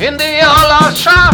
in the all of shine.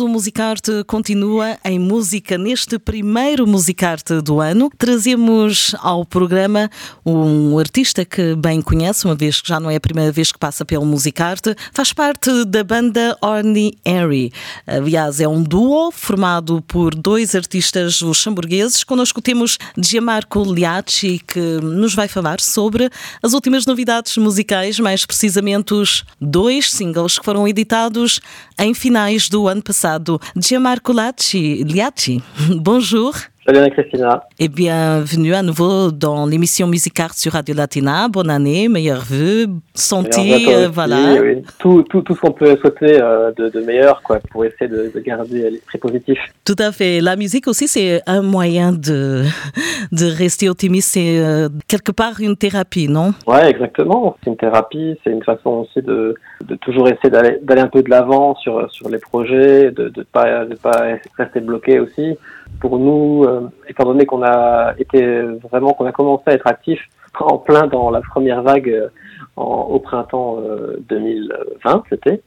O Musicarte continua em música. Neste primeiro Musicarte do ano, trazemos ao programa um artista que bem conhece, uma vez que já não é a primeira vez que passa pelo Musicarte. Faz parte da banda Orny Airy. Aliás, é um duo formado por dois artistas luxemburgueses. Connosco temos Gianmarco Liacci, que nos vai falar sobre as últimas novidades musicais, mais precisamente os dois singles que foram editados em finais do ano passado. Gianmarco Liacci, Liacci bonjour. Salut Anna-Christina. Et bienvenue à nouveau dans l'émission Musicart sur Radio Latina. Bonne année, meilleurs vœux, santé, euh, voilà. Oui. Tout, tout, tout ce qu'on peut souhaiter euh, de, de, meilleur quoi, pour essayer de, de garder l'esprit positif. Tout à fait. La musique aussi, c'est un moyen de, de rester optimiste. C'est euh, quelque part une thérapie, non? Ouais, exactement. C'est une thérapie. C'est une façon aussi de, de toujours essayer d'aller un peu de l'avant sur, sur les projets, de ne pas, de pas rester bloqué aussi. Pour nous, euh, étant donné qu'on a été vraiment, qu'on a commencé à être actif en plein dans la première vague euh, en, au printemps 2020, c'était.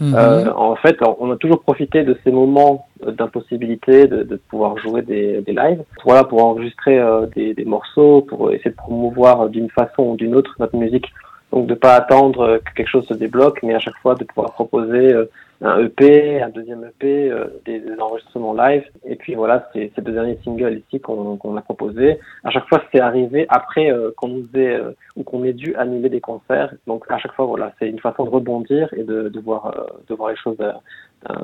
Mhm. Euh, en fait, on a toujours profité de ces moments d'impossibilité de, de, pouvoir jouer des, des lives, voilà, pour enregistrer euh, des, des, morceaux, pour essayer de promouvoir d'une façon ou d'une autre notre musique. Donc de pas attendre que quelque chose se débloque, mais à chaque fois de pouvoir proposer euh, un EP, un deuxième EP, euh, des, des, enregistrements live. Et puis voilà, c'est ces deux derniers singles ici qu'on qu'on a proposés. À chaque fois, c'est arrivé après euh, qu'on nous ait euh, ou qu'on ait dû annuler des concerts. Donc à chaque fois, voilà, c'est une façon de rebondir et de, de voir de voir les choses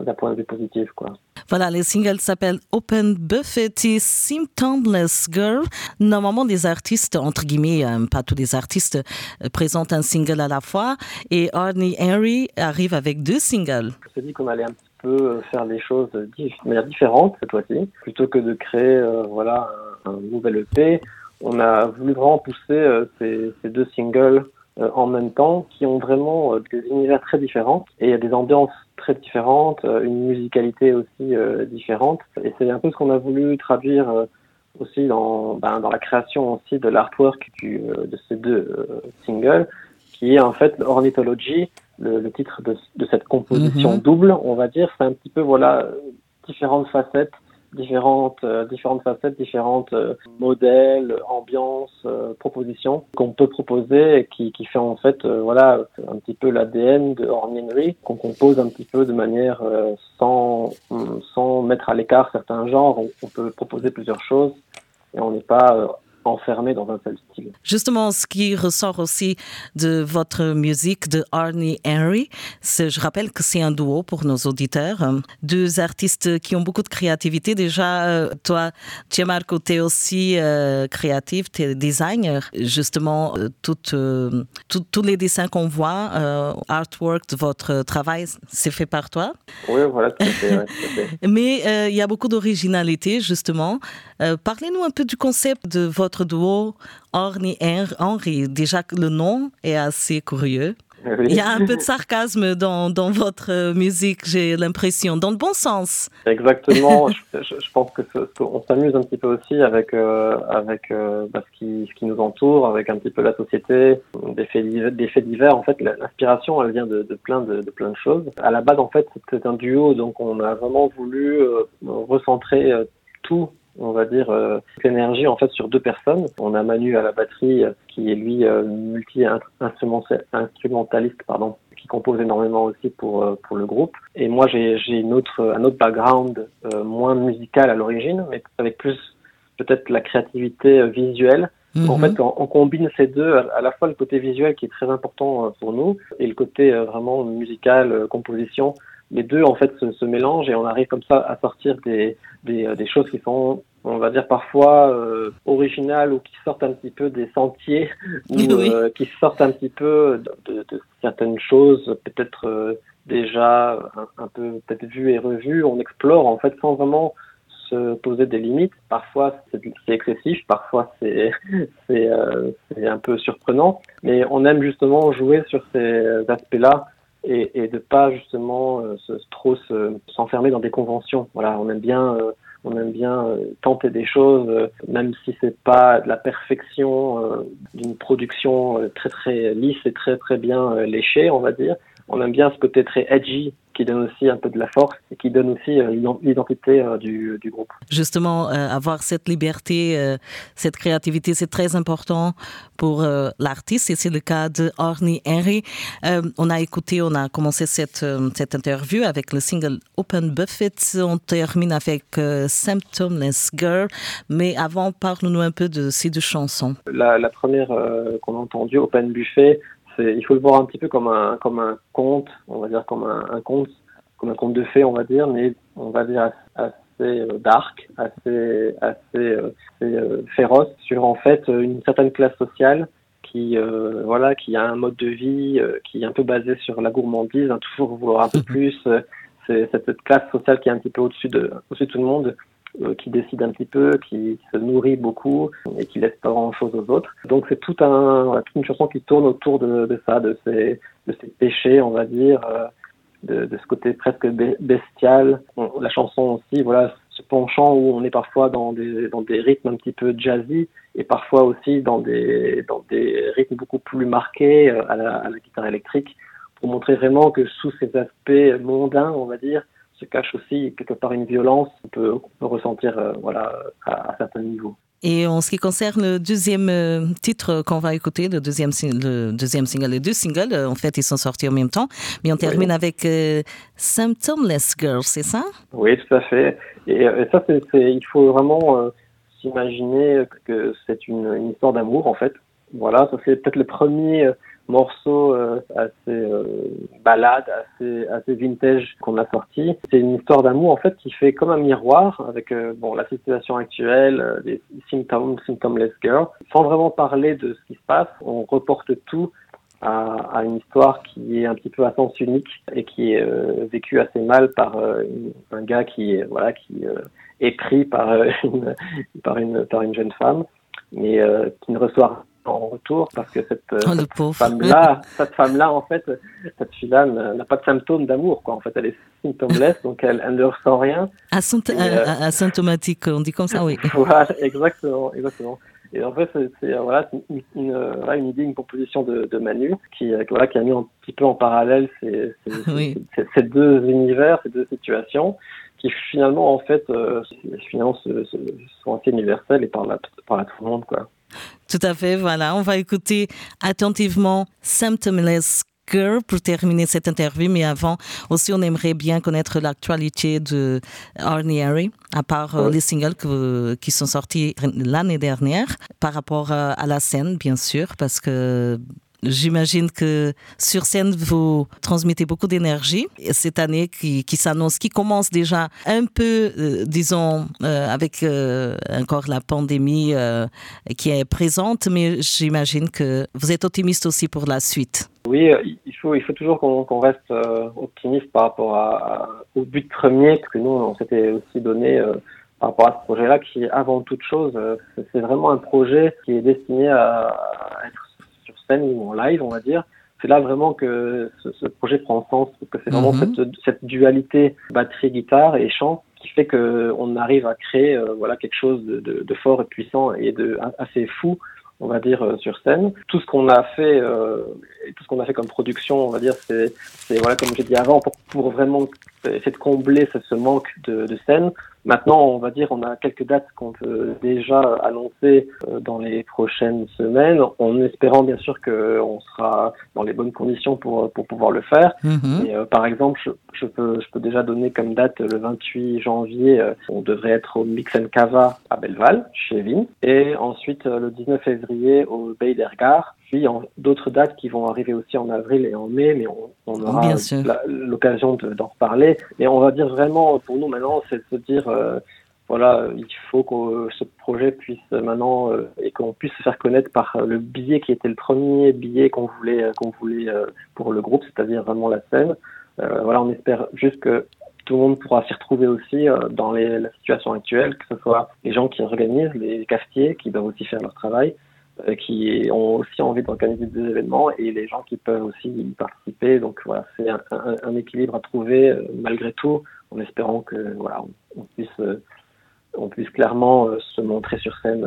d'un point de vue positif, quoi. Voilà, les singles s'appellent Open Buffet et Symptomless Girl. Normalement, les artistes, entre guillemets, euh, pas tous les artistes, euh, présentent un single à la fois. Et Arnie Henry arrive avec deux singles. On s'est dit qu'on allait un petit peu faire les choses de manière différente cette fois-ci. Plutôt que de créer euh, voilà, un, un, nouvel EP, on a voulu vraiment pousser euh, ces, ces, deux singles euh, en même temps qui ont vraiment des univers très différents et il y a des ambiances très différentes, une musicalité aussi euh, différente. Et c'est un peu ce qu'on a voulu traduire euh, aussi dans, ben, dans la création aussi de l'artwork euh, de ces deux singles, qui est en fait Ornithology, le, le titre de, de, cette composition Mhm. mm -hmm. double, on va dire. C'est un petit peu voilà différentes facettes différentes, euh, différentes facettes, différentes euh, modèles, ambiances, euh, propositions qu'on peut proposer et qui, qui fait en fait voilà un petit peu l'ADN de Orminerie qu'on compose un petit peu de manière sans, sans mettre à l'écart certains genres. On, on, peut proposer plusieurs choses et on n'est pas enfermé dans un seul style. Justement, ce qui ressort aussi de votre musique de Arnie Henry, je rappelle que c'est un duo pour nos auditeurs, deux artistes qui ont beaucoup de créativité. Déjà, toi, Gianmarco, tu es aussi euh, créatif, tu es designer. Justement, tout, euh, tout, tous les dessins qu'on voit, euh, artwork de votre travail, c'est fait par toi. Oui, voilà, tout à fait. ouais, tout à fait. Mais il y a beaucoup d'originalité, justement. Parlez-nous un peu du concept de votre duo Orny Henry. Déjà que le nom est assez curieux. Oui. Il y a un peu de sarcasme dans, dans votre musique, j'ai l'impression, dans le bon sens. Exactement. je, pense que on s'amuse un petit peu aussi avec euh, avec euh, bah, ce qui ce qui nous entoure, avec un petit peu la société, des faits divers. Des faits divers. En fait, l'inspiration, elle vient de, de plein de, de, plein de choses. À la base, en fait, c'est un duo, donc on a vraiment voulu euh, recentrer tout on va dire euh, l'énergie en fait sur deux personnes. On a Manu à la batterie qui est lui euh, multi instrumentaliste pardon qui compose énormément aussi pour euh, pour le groupe et moi j'ai une autre un autre background moins musical à l'origine mais avec plus peut-être la créativité visuelle. Mm -hmm. En fait, on, on, combine ces deux, à la fois le côté visuel qui est très important pour nous et le côté vraiment musical, composition les deux en fait se, se, mélangent et on arrive comme ça à sortir des, des, des choses qui sont on va dire parfois euh, originales ou qui sortent un petit peu des sentiers ou oui. euh, qui sortent un petit peu de, de, de certaines choses peut-être euh, déjà un, un peu peut-être vues et revues. On explore en fait sans vraiment se poser des limites. Parfois c'est excessif. Parfois c'est c'est un peu surprenant. Mais on aime justement jouer sur ces aspects là et, et de pas justement euh, se, trop s'enfermer se, dans des conventions. Voilà, on aime bien, euh, on aime bien euh, tenter des choses, même si c'est pas de la perfection d'une production très très lisse et très très bien léchée, on va dire. On aime bien ce côté très edgy qui donne aussi un peu de la force et qui donne aussi l'identité du, du, groupe. Justement, avoir cette liberté, cette créativité, c'est très important pour l'artiste et c'est le cas de Orny Henry. on a écouté, on a commencé cette, cette interview avec le single Open Buffet. On termine avec Symptomless Girl. Mais avant, parle-nous un peu de ces deux chansons. La, la première qu'on a entendue, Open Buffet, il faut le voir un petit peu comme un, comme un conte, on va dire comme un, conte, comme un conte de fées, on va dire, mais on va dire assez, euh, dark, assez, assez, euh, euh, féroce sur en fait une certaine classe sociale qui, voilà, qui a un mode de vie qui est un peu basé sur la gourmandise, hein, toujours vouloir un peu plus. c'est cette classe sociale qui est un petit peu au-dessus de, au-dessus de tout le monde qui décide un petit peu, qui se nourrit beaucoup et qui laisse pas grand-chose aux autres. Donc c'est tout un, toute une chanson qui tourne autour de, de ça, de ces, de ces péchés, on va dire, euh, de, de ce côté presque bestial. la chanson aussi, voilà, ce penchant où on est parfois dans des, dans des rythmes un petit peu jazzy et parfois aussi dans des, dans des rythmes beaucoup plus marqués euh, à la, à la guitare électrique pour montrer vraiment que sous ces aspects mondains, on va dire, se cache aussi quelque part une violence qu'on peut, peut, ressentir euh, voilà, à, à, certains niveaux. Et en ce qui concerne le deuxième euh, titre qu'on va écouter, le deuxième, le deuxième single, les deux singles, euh, en fait, ils sont sortis en même temps, mais on termine oui. avec euh, Symptomless Girl, c'est ça? Oui, tout à fait. Et, et ça, c'est, il faut vraiment euh, s'imaginer que c'est une, une histoire d'amour, en fait. Voilà, ça c'est peut-être le premier morceau euh, assez euh, balade, assez, assez vintage qu'on a sorti. C'est une histoire d'amour en fait qui fait comme un miroir avec euh, bon la situation actuelle, euh, les symptômes, symptomless girl. Sans vraiment parler de ce qui se passe, on reporte tout à, une histoire qui est un petit peu à sens unique et qui est euh, vécue assez mal par un gars qui voilà qui est pris par une par une par une jeune femme mais qui ne reçoit en retour parce que cette, oh, cette femme-là, cette femme-là, en fait, cette fille-là n'a pas de symptômes d'amour, quoi. En fait, elle est symptomless, donc elle, elle ne ressent rien. euh, asymptomatique, on dit comme ça, oui. voilà, exactement, exactement. Et en fait, c'est voilà, une, une, une idée, une proposition de, de Manu qui, voilà, qui a mis un petit peu en parallèle ces, ces, oui. ces, ces deux univers, ces deux situations qui finalement, en fait, euh, finalement, se, se, sont assez universelles et parlent à, parlent à tout le monde, quoi. Tout à fait, voilà. On va écouter attentivement Symptomless Girl pour terminer cette interview, mais avant aussi on aimerait bien connaître l'actualité de Arnie Harry, à part euh, les singles que, qui sont sortis l'année dernière, par rapport à, à la scène bien sûr, parce que J'imagine que sur scène, vous transmettez beaucoup d'énergie. Cette année qui, qui s'annonce, qui commence déjà un peu, euh, disons, euh, avec euh, encore la pandémie qui est présente, mais j'imagine que vous êtes optimiste aussi pour la suite. Oui, il faut, il faut toujours qu'on qu reste optimiste par rapport au but premier, que nous, on s'était aussi donné par rapport à ce projet-là, qui, avant toute chose, c'est vraiment un projet qui est destiné à être scène ou en live, on va dire. C'est là vraiment que ce, ce, projet prend sens, parce que c'est vraiment -hmm. cette, cette, dualité batterie-guitare et chant qui fait qu'on arrive à créer euh, voilà quelque chose de, de, de, fort et puissant et de assez fou on va dire euh, sur scène tout ce qu'on a fait euh, tout ce qu'on a fait comme production on va dire c'est voilà comme j'ai dit avant pour, pour vraiment essayer de combler ce, ce manque de, de scène Maintenant, on va dire, on a quelques dates qu'on peut déjà annoncer euh, dans les prochaines semaines, en espérant bien sûr qu'on sera dans les bonnes conditions pour, pour pouvoir le faire. Mm -hmm. Et, euh, par exemple, je, je, peux, je peux déjà donner comme date le 28 janvier, euh, on devrait être au Mix Cava à Belleval, chez Vin, et ensuite le 19 février au Bay d'Ergar, puis d'autres dates qui vont arriver aussi en avril et en mai, mais on, on aura l'occasion d'en reparler. Et on va dire vraiment, pour nous maintenant, c'est de se dire, euh, voilà, il faut que ce projet puisse maintenant euh, et qu'on puisse se faire connaître par le billet qui était le premier billet qu'on voulait qu'on voulait euh, pour le groupe, c'est-à-dire vraiment la scène. Euh, voilà, on espère juste que tout le monde pourra s'y retrouver aussi euh, dans les, la situation actuelle, que ce soit les gens qui organisent, les cafetiers qui doivent aussi faire leur travail, euh, qui ont aussi envie d'organiser des événements et les gens qui peuvent aussi y participer. Donc voilà, c'est un, un, un, équilibre à trouver euh, malgré tout, en espérant que voilà, on, on puisse, euh, on puisse clairement se montrer sur scène.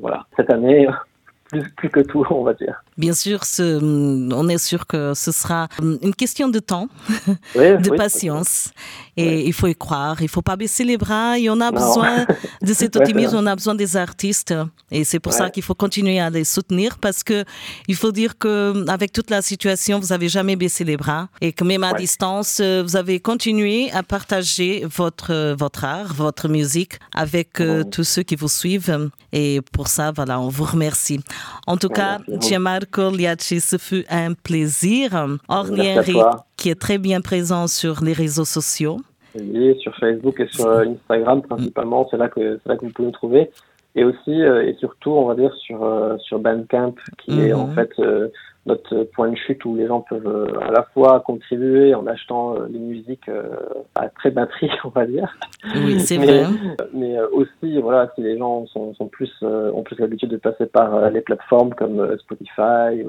voilà, cette année plus, plus que tout, on va dire. Bien sûr, ce, on est sûr que ce sera une question de temps, de patience. Et il faut y croire, il ne faut pas baisser les bras. Et on a besoin de cet optimisme, on a besoin des artistes. Et c'est pour ça qu'il faut continuer à les soutenir parce que il faut dire que avec toute la situation, vous n'avez jamais baissé les bras et que même à distance, euh, vous avez continué à partager votre, votre art, votre musique avec euh, tous ceux qui vous suivent. Et pour ça, voilà, on vous remercie. En tout cas, Gianmarco Liaci, ce fut un plaisir. Ornieri, qui est très bien présent sur les réseaux sociaux. Oui, sur Facebook et sur Instagram principalement, c'est là que c'est là que vous pouvez nous trouver. Et aussi euh, et surtout, on va dire sur sur Bandcamp, qui est en mhm. fait notre point de chute où les gens peuvent euh, à la fois contribuer en achetant euh, des musiques euh, à très bas prix, on va dire. Oui, c'est vrai. Mais aussi, voilà, si les gens sont, sont plus, ont plus l'habitude de passer par les plateformes comme Spotify,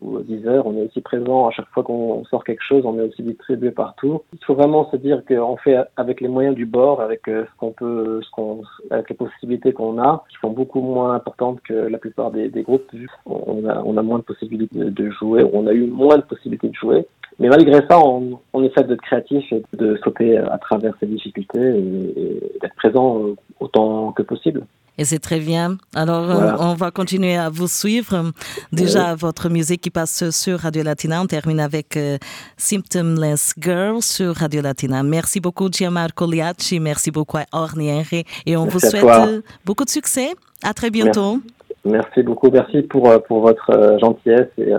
ou Deezer, on est aussi présent à chaque fois qu'on sort quelque chose, on est aussi distribué partout. Il faut vraiment se dire qu'on fait avec les moyens du bord, avec euh, ce qu'on peut, ce qu'on, avec les possibilités qu'on a, qui sont beaucoup moins importantes que la plupart des, groupes. On a, on a moins de possibilités de jouer, on a eu moins de possibilités de jouer. Mais malgré ça, on, on essaie d'être créatif et de sauter à travers ces difficultés et d'être présent autant que possible. Et c'est très bien. Alors, euh, on va continuer à vous suivre. Déjà, votre musique qui passe sur Radio Latina. On termine avec euh, Symptomless Girl sur Radio Latina. Merci beaucoup, Gianmarco Liacci. Merci beaucoup à Orniere. Et on vous souhaite euh, beaucoup de succès. À très bientôt. Merci, beaucoup. Merci pour, pour votre gentillesse et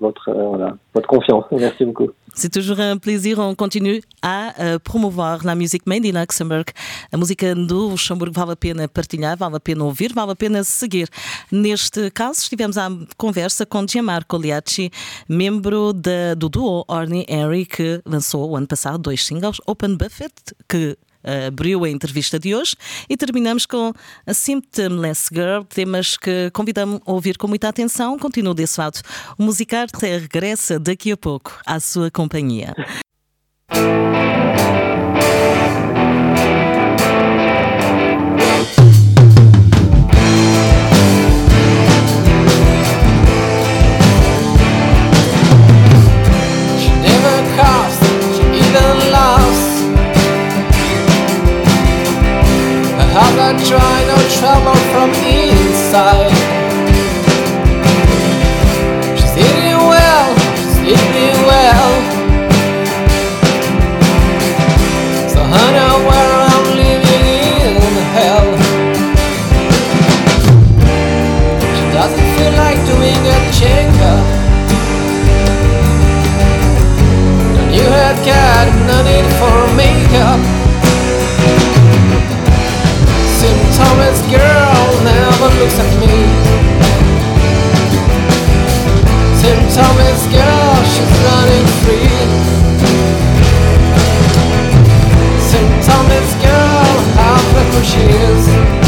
votre, voilà, votre confiance. Merci beaucoup. C'est toujours un plaisir. On continue a uh, promouvoir na Music Made in Luxembourg. A música do Luxemburgo vale a pena partilhar, vale a pena ouvir, vale a pena seguir. Neste caso, estivemos à conversa com Gianmarco Liacci, membro do duo Orny Harry, que lançou o ano passado dois singles, Open Buffet, que abriu a entrevista de hoje e terminamos com a Symptomless Girl, temas que convidamos a ouvir com muita atenção. Continua desse lado. O Musicar regressa daqui a pouco à sua companhia. no joy, no trouble from inside. She's eating well, she's eating well. So honey, where I'm living in hell. She doesn't feel like doing a chinga. No new haircut, no need for makeup. Tommy's girl, she's running free. St. Tommy's girl, how quick she is.